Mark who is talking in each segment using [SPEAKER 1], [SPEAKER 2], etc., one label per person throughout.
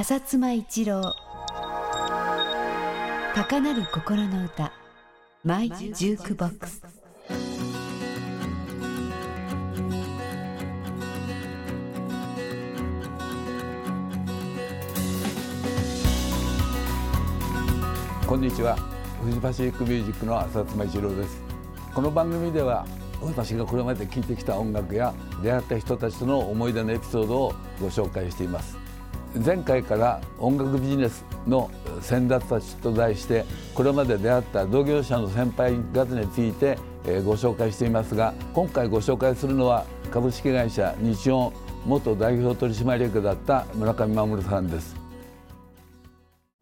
[SPEAKER 1] 浅妻一郎。高鳴る心の歌。マイ・ジュークボックス。
[SPEAKER 2] こんにちは。フジパシフィックミュージックの浅妻一郎です。この番組では私がこれまで聴いてきた音楽や出会った人たちとの思い出のエピソードをご紹介しています。前回から音楽ビジネスの先達たちと題してこれまで出会った同業者の先輩方についてご紹介していますが今回ご紹介するのは株式会社日音元代表取締役だった村上守さんです。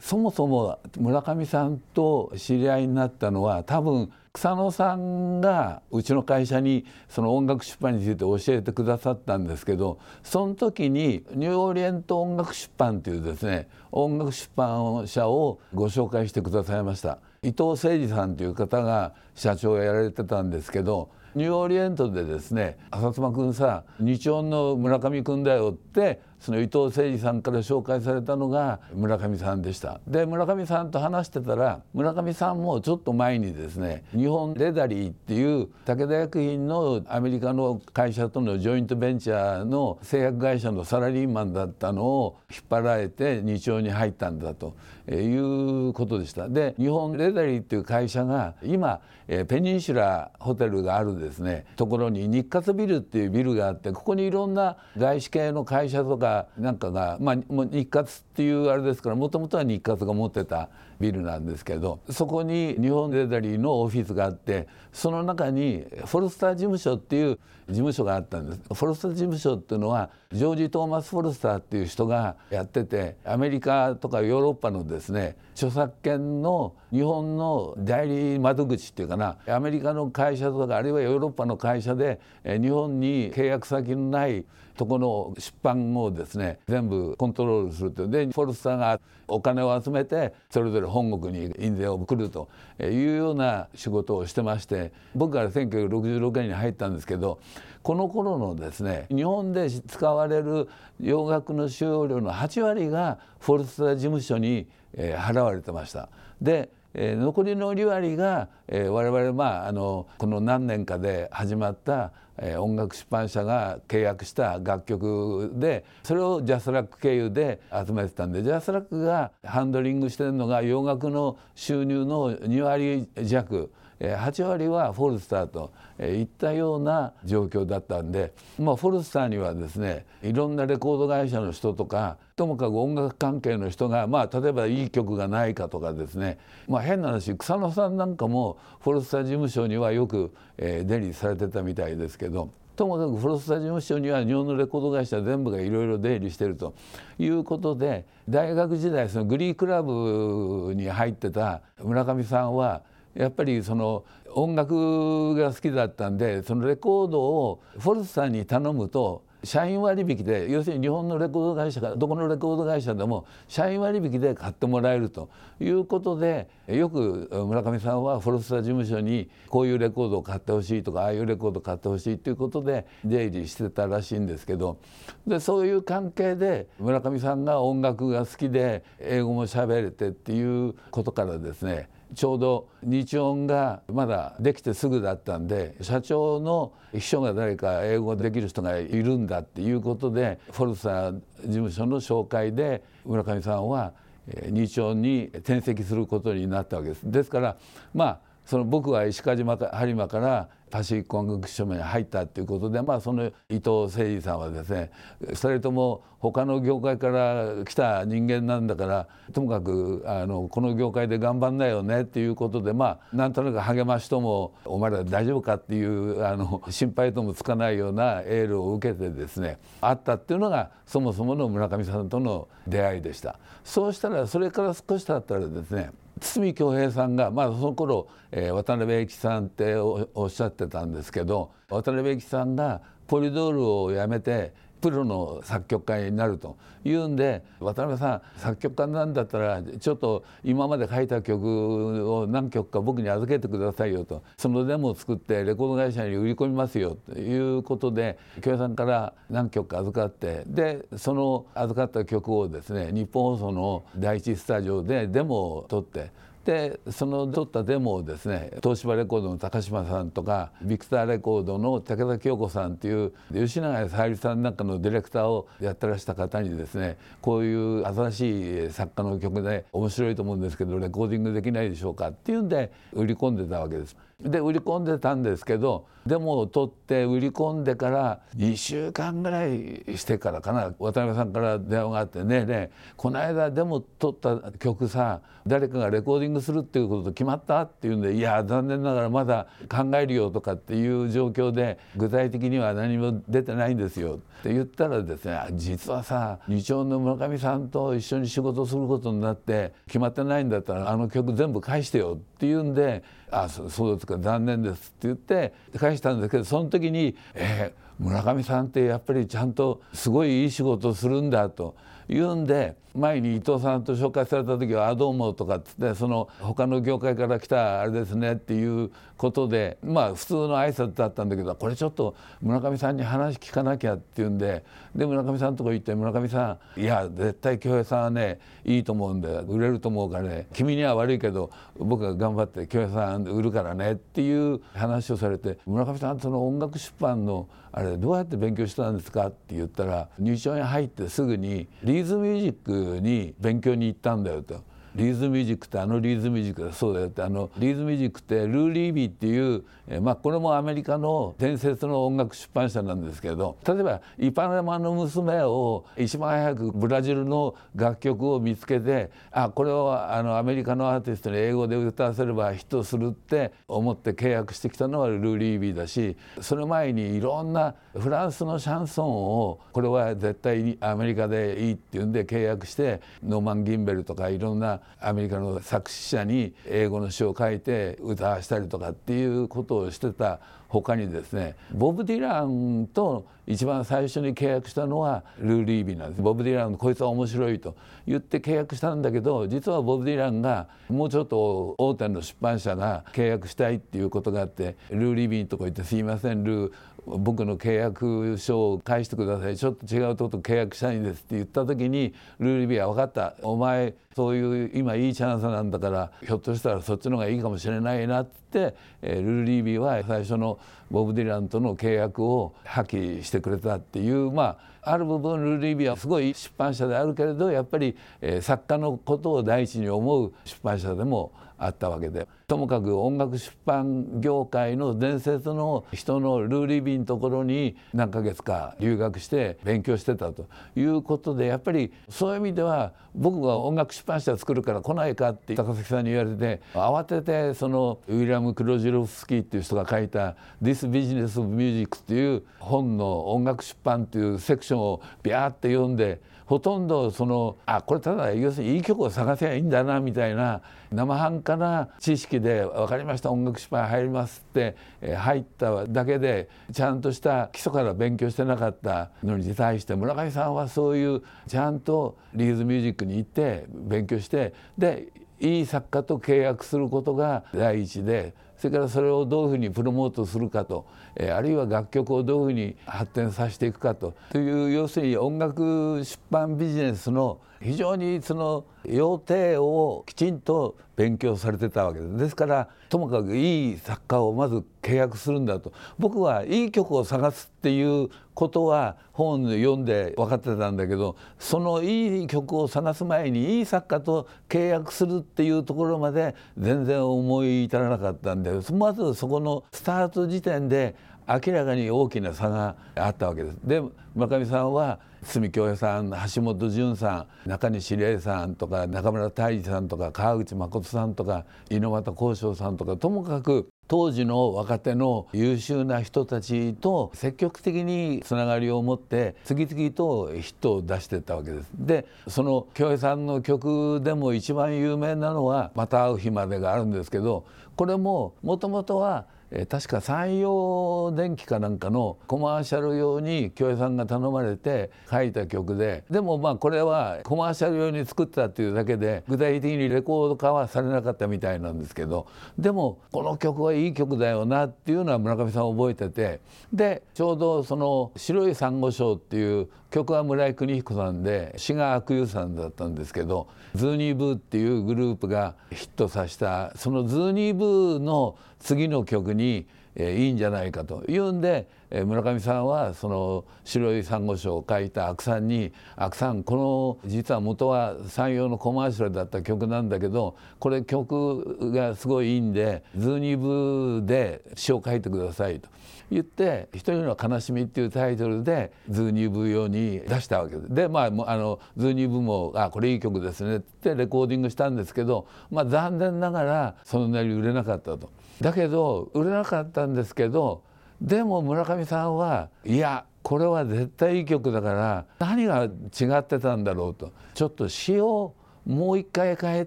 [SPEAKER 2] そもそも村上さんと知り合いになったのは多分草野さんがうちの会社にその音楽出版について教えてくださったんですけどその時にニューオリエント音楽出版というですね音楽出版社をご紹介してくださいました。伊藤誠二さんという方が社長をやられてたんですけどニューオリエントでですね「浅妻君さ日音の村上君だよ」ってその伊藤誠二さんから紹介されたのが村上さんでした。で村上さんと話してたら村上さんもちょっと前にですね日本レダリーっていう武田薬品のアメリカの会社とのジョイントベンチャーの製薬会社のサラリーマンだったのを引っ張られて日曜に入ったんだということでした。で日本レダリーっていう会社が今ペニンシュラホテルがあるですねところに日活ビルっていうビルがあってここにいろんな外資系の会社とかなんかが、まあ、日活っていうあれですからもともとは日活が持ってたビルなんですけどそこに日本レダリーのオフィスがあってその中にフォルスター事務所っていう事務所があったんです。フォルスター事務所っていうのはジョージ・トーマス・フォルスターっていう人がやっててアメリカとかヨーロッパのですね著作権の日本の代理窓口っていうかなアメリカの会社とかあるいはヨーロッパの会社で日本に契約先のないとこの出版をですね全部コントロールすると。でフォルスターがお金を集めてそれぞれ本国に印税を送るというような仕事をしてまして僕から1966年に入ったんですけどこの頃のですね日本で使われる洋楽の使用料の8割がフォルスター事務所に払われてました。でえー、残りの2割が、えー、我々、まあ、あのこの何年かで始まった、えー、音楽出版社が契約した楽曲でそれをジャスラック経由で集めてたんでジャスラックがハンドリングしてるのが洋楽の収入の2割弱。8割はフォルスターといったような状況だったんで、まあ、フォルスターにはですねいろんなレコード会社の人とかともかく音楽関係の人が、まあ、例えばいい曲がないかとかですね、まあ、変な話草野さんなんかもフォルスター事務所にはよく、えー、出入りされてたみたいですけど。ともかくフロスタ事務所には日本のレコード会社全部がいろいろ出入りしてるということで大学時代そのグリークラブに入ってた村上さんはやっぱりその音楽が好きだったんでそのレコードをフォルスターに頼むと社員割引で要するに日本のレコード会社がどこのレコード会社でも社員割引で買ってもらえるということでよく村上さんはフォルスター事務所にこういうレコードを買ってほしいとかああいうレコードを買ってほしいということで出入りしてたらしいんですけどでそういう関係で村上さんが音楽が好きで英語も喋れてっていうことからですねちょうど日音がまだできてすぐだったんで社長の秘書が誰か英語できる人がいるんだっていうことでフォルサー事務所の紹介で村上さんは日音に転籍することになったわけです。ですからまあその僕は石川島播磨からパシフィック音楽署に入ったっていうことで、まあ、その伊藤誠二さんはですね2人とも他の業界から来た人間なんだからともかくあのこの業界で頑張んなよねっていうことでまあなんとなく励ましともお前ら大丈夫かっていうあの心配ともつかないようなエールを受けてですねあったっていうのがそもそもの村上さんとの出会いでした。そうしたらそれから少し経ったらですね堤恭平さんがまあその頃、えー、渡辺駅さんっておっしゃってたんですけど渡辺駅さんがポリドールをやめてプロの作曲家になるというんで渡辺さん作曲家なんだったらちょっと今まで書いた曲を何曲か僕に預けてくださいよとそのデモを作ってレコード会社に売り込みますよということで京平さんから何曲か預かってでその預かった曲をですね日本放送の第一スタジオでデモを取ってでその撮ったデモをですね東芝レコードの高島さんとかビクターレコードの武田京子さんっていう吉永小百合さんなんかのディレクターをやってらした方にですねこういう新しい作家の曲で面白いと思うんですけどレコーディングできないでしょうかっていうんで売り込んでたわけです。で売り込んでたんですけどデモを取って売り込んでから2週間ぐらいしてからかな渡辺さんから電話があって「ねえねえこの間デモ取った曲さ誰かがレコーディングするっていうこと決まった?」って言うんで「いや残念ながらまだ考えるよ」とかっていう状況で具体的には何も出てないんですよって言ったらですね実はさ二丁の村上さんと一緒に仕事することになって決まってないんだったらあの曲全部返してよって言うんで「あそうですか残念です」って言って返したんですけどその時に「えー、村上さんってやっぱりちゃんとすごいいい仕事をするんだ」と。言うんで前に伊藤さんと紹介された時は「あどうも」とかっつってその他の業界から来たあれですねっていうことでまあ普通の挨拶だったんだけどこれちょっと村上さんに話聞かなきゃっていうんでで村上さんのとこ行って村上さんいや絶対京平さんはねいいと思うんで売れると思うからね君には悪いけど僕が頑張って京平さん売るからねっていう話をされて村上さんその音楽出版のあれどうやって勉強したんですかって言ったら日音に入ってすぐにリーズミュージックに勉強に行ったんだよと。リーズミュージックってあのリーズミュージックだそうだよってあのリーズミュージックってルー・リービーっていう、えまあ、これもアメリカの伝説の音楽出版社なんですけど例えば「イパネマの娘」を一番早くブラジルの楽曲を見つけてあこれをあのアメリカのアーティストに英語で歌わせればヒットするって思って契約してきたのはルー・リービーだしその前にいろんなフランスのシャンソンをこれは絶対アメリカでいいっていうんで契約してノーマン・ギンベルとかいろんなアメリカの作詞者に英語の詩を書いて歌わしたりとかっていうことをしてた他にですねボブ・ディランと一番最初に契約したのはルー・リービーなんです。ボブ・ディランこいつは面白いと言って契約したんだけど実はボブ・ディランがもうちょっと大手の出版社が契約したいっていうことがあってルー・リービーのとこ行って「すいませんルー僕の契約書を返してください。ちょっと違うとこと契約したいんです」って言った時にルー・リービーは「分かった。お前そういう今いいチャンスなんだからひょっとしたらそっちの方がいいかもしれないな」って、ルー・リービーは最初のボブ・ディランとの契約を破棄してくれたっていうまあある部分ルー・リービーはすごい出版社であるけれどやっぱり、作家のことを第一に思う出版社でもあったわけで。ともかく音楽出版業界の伝説の人のルーリービーのところに何ヶ月か留学して勉強してたということでやっぱりそういう意味では僕が音楽出版社作るから来ないかって高崎さんに言われて慌ててそのウィリアム・クロジロフスキーっていう人が書いた「This Business of Music」っていう本の音楽出版っていうセクションをビャーって読んでほとんどそのあこれただ要するにいい曲を探せばいいんだなみたいな生半可な知識で分かりました音楽出版入りますって入っただけでちゃんとした基礎から勉強してなかったのに対して村上さんはそういうちゃんとリーズミュージックに行って勉強してでいい作家と契約することが第一でそれからそれをどういうふうにプロモートするかと、えあるいは楽曲をどういうふうに発展させていくかと。という要するに音楽出版ビジネスの非常にその要点をきちんと勉強されてたわけです。ですからともかくいい作家をまず契約するんだと。僕はいい曲を探すっていうことは本で読んで分かってたんだけどそのいい曲を探す前にいい作家と契約するっていうところまで全然思い至らなかったんでまずそこのスタート時点で明らかに大きな差があったわけです。で村上さんは堤恭平さん橋本淳さん中西礼さんとか中村泰治さんとか川口誠さんとか猪俣幸章さんとかともかく当時の若手の優秀な人たちと積極的につながりを持って次々とヒットを出していったわけです。でその京平さんの曲でも一番有名なのは「また会う日まで」があるんですけどこれももともとはえ、確か山陽電機かなんかのコマーシャル用に京平さんが頼まれて書いた曲ででもまあこれはコマーシャル用に作ったっていうだけで具体的にレコード化はされなかったみたいなんですけどでもこの曲はいい曲だよなっていうのは村上さん覚えててでちょうどその「白い珊瑚礁」っていう曲は村井邦彦さんで詩が阿久悠さんだったんですけどズーニーブーっていうグループがヒットさせたそのズーニーブーの次の曲にえいいんじゃないかというんで、え村上さんはその「白い珊瑚礁」を書いた阿久さんに「阿久さんこの実は元は三洋のコマーシャルだった曲なんだけどこれ曲がすごいいいんでズーニーブで詩を書いてください」と。言って「一人の悲しみ」っていうタイトルでズーニーブ用に出したわけで。でまああのズーニーブも「あこれいい曲ですね」ってレコーディングしたんですけど、まあ、残念ながらそんなに売れなかったと。だけど売れなかったんですけどでも村上さんはいやこれは絶対いい曲だから何が違ってたんだろうとちょっと詩をもう一回変え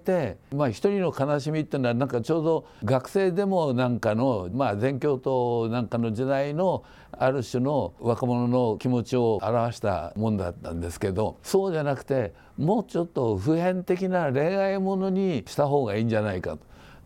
[SPEAKER 2] て、まあ、一人の悲しみっていうのはなんかちょうど学生でもなんかの、まあ、全共闘なんかの時代のある種の若者の気持ちを表したもんだったんですけどそうじゃなくてもうちょっと普遍的な恋愛ものにした方がいいんじゃないかと。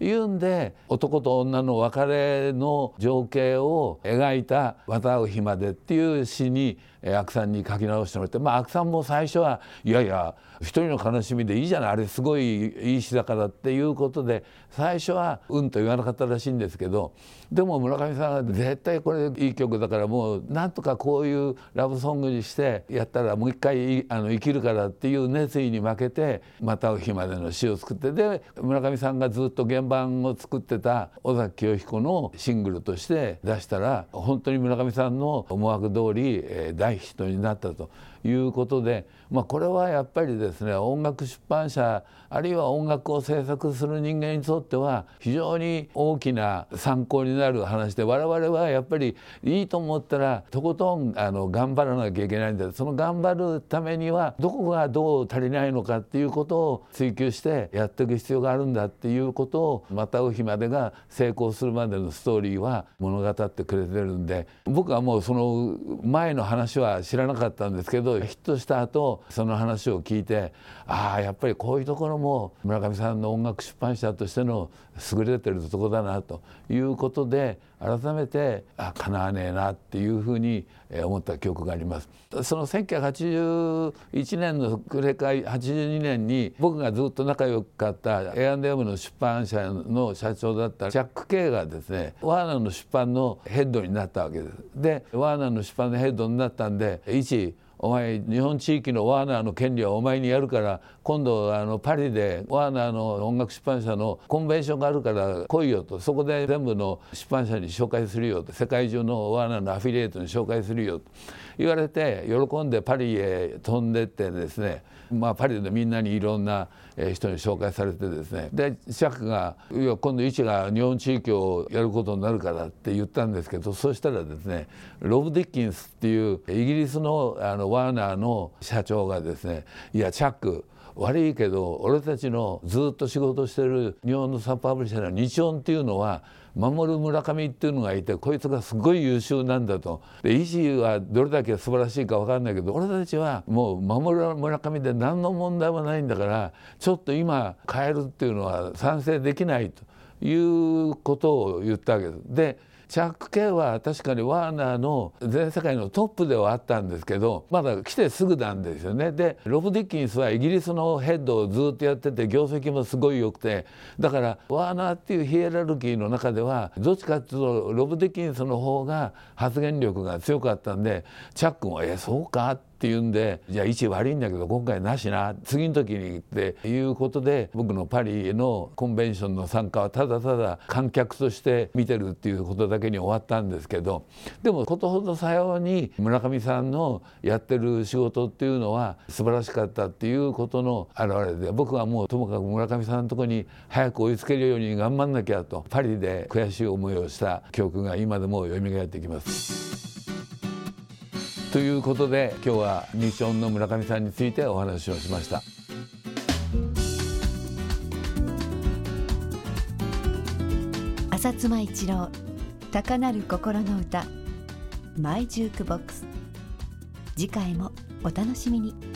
[SPEAKER 2] いうんで男と女の別れの情景を描いた「渡う日まで」っていう詩に阿久さんに書き直してもらってまあ阿久さんも最初はいやいや一人の悲しみでいいじゃないあれすごいいい詩だからっていうことで最初はうんと言わなかったらしいんですけどでも村上さんは絶対これいい曲だからもうなんとかこういうラブソングにしてやったらもう一回あの生きるからっていう熱意に負けて「またう日まで」の詩を作ってで村上さんがずっと原版を作ってた尾崎清彦のシングルとして出したら本当に村上さんの思惑通り大ヒットになったと。いうことで、まあ、これはやっぱりですね音楽出版社あるいは音楽を制作する人間にとっては非常に大きな参考になる話で我々はやっぱりいいと思ったらとことんあの頑張らなきゃいけないんだその頑張るためにはどこがどう足りないのかっていうことを追求してやっていく必要があるんだっていうことをまたう日までが成功するまでのストーリーは物語ってくれてるんで僕はもうその前の話はは知らなかったんですけどヒットした後その話を聞いてああやっぱりこういうところも村上さんの音楽出版社としての優れてるとこだなということで改めてあかなわねえなっていうふうに思った記憶があります。その1981年の暮れか82年に僕がずっと仲良かった A&M の出版社の社長だったジャック・ケイがですねワーナーの出版のヘッドになったわけです。でワーナーの出版のヘッドになったんで一お前日本地域のワーナーの権利はお前にやるから今度あのパリでワーナーの音楽出版社のコンベンションがあるから来いよとそこで全部の出版社に紹介するよと世界中のワーナーのアフィリエイトに紹介するよと言われて喜んでパリへ飛んでってですねまあ、パリでみんなにいろんな人に紹介されてですね。でシャックが「いや今度一が日本地域をやることになるから」って言ったんですけどそしたらですねロブ・ディッキンスっていうイギリスのあのワーナーの社長がですね「いやチャック悪いけど俺たちのずっと仕事してる日本のサブパブリッシャーの日音っていうのは守る村上っていうのがいてこいつがすごい優秀なんだとで医師はどれだけ素晴らしいか分かんないけど俺たちはもう守村上で何の問題もないんだからちょっと今変えるっていうのは賛成できないということを言ったわけです。でチャック・ケイは確かにワーナーの全世界のトップではあったんですけどまだ来てすぐなんですよねでロブ・ディッキンスはイギリスのヘッドをずっとやってて業績もすごい良くてだからワーナーっていうヒエラルキーの中ではどっちかっていうとロブ・ディッキンスの方が発言力が強かったんでチャックも「えそうか?」ってっていうんでじゃあ位置悪いんだけど今回なしな次の時にっていうことで僕のパリのコンベンションの参加はただただ観客として見てるっていうことだけに終わったんですけどでもことほどさように村上さんのやってる仕事っていうのは素晴らしかったっていうことの表れで僕はもうともかく村上さんのとこに早く追いつけるように頑張んなきゃとパリで悔しい思いをした記憶が今でも蘇ってきます。ということで今日は日音の村上さんについてお話をしました。
[SPEAKER 1] 浅妻一郎高鳴る心の歌マイジュークボックス。次回もお楽しみに。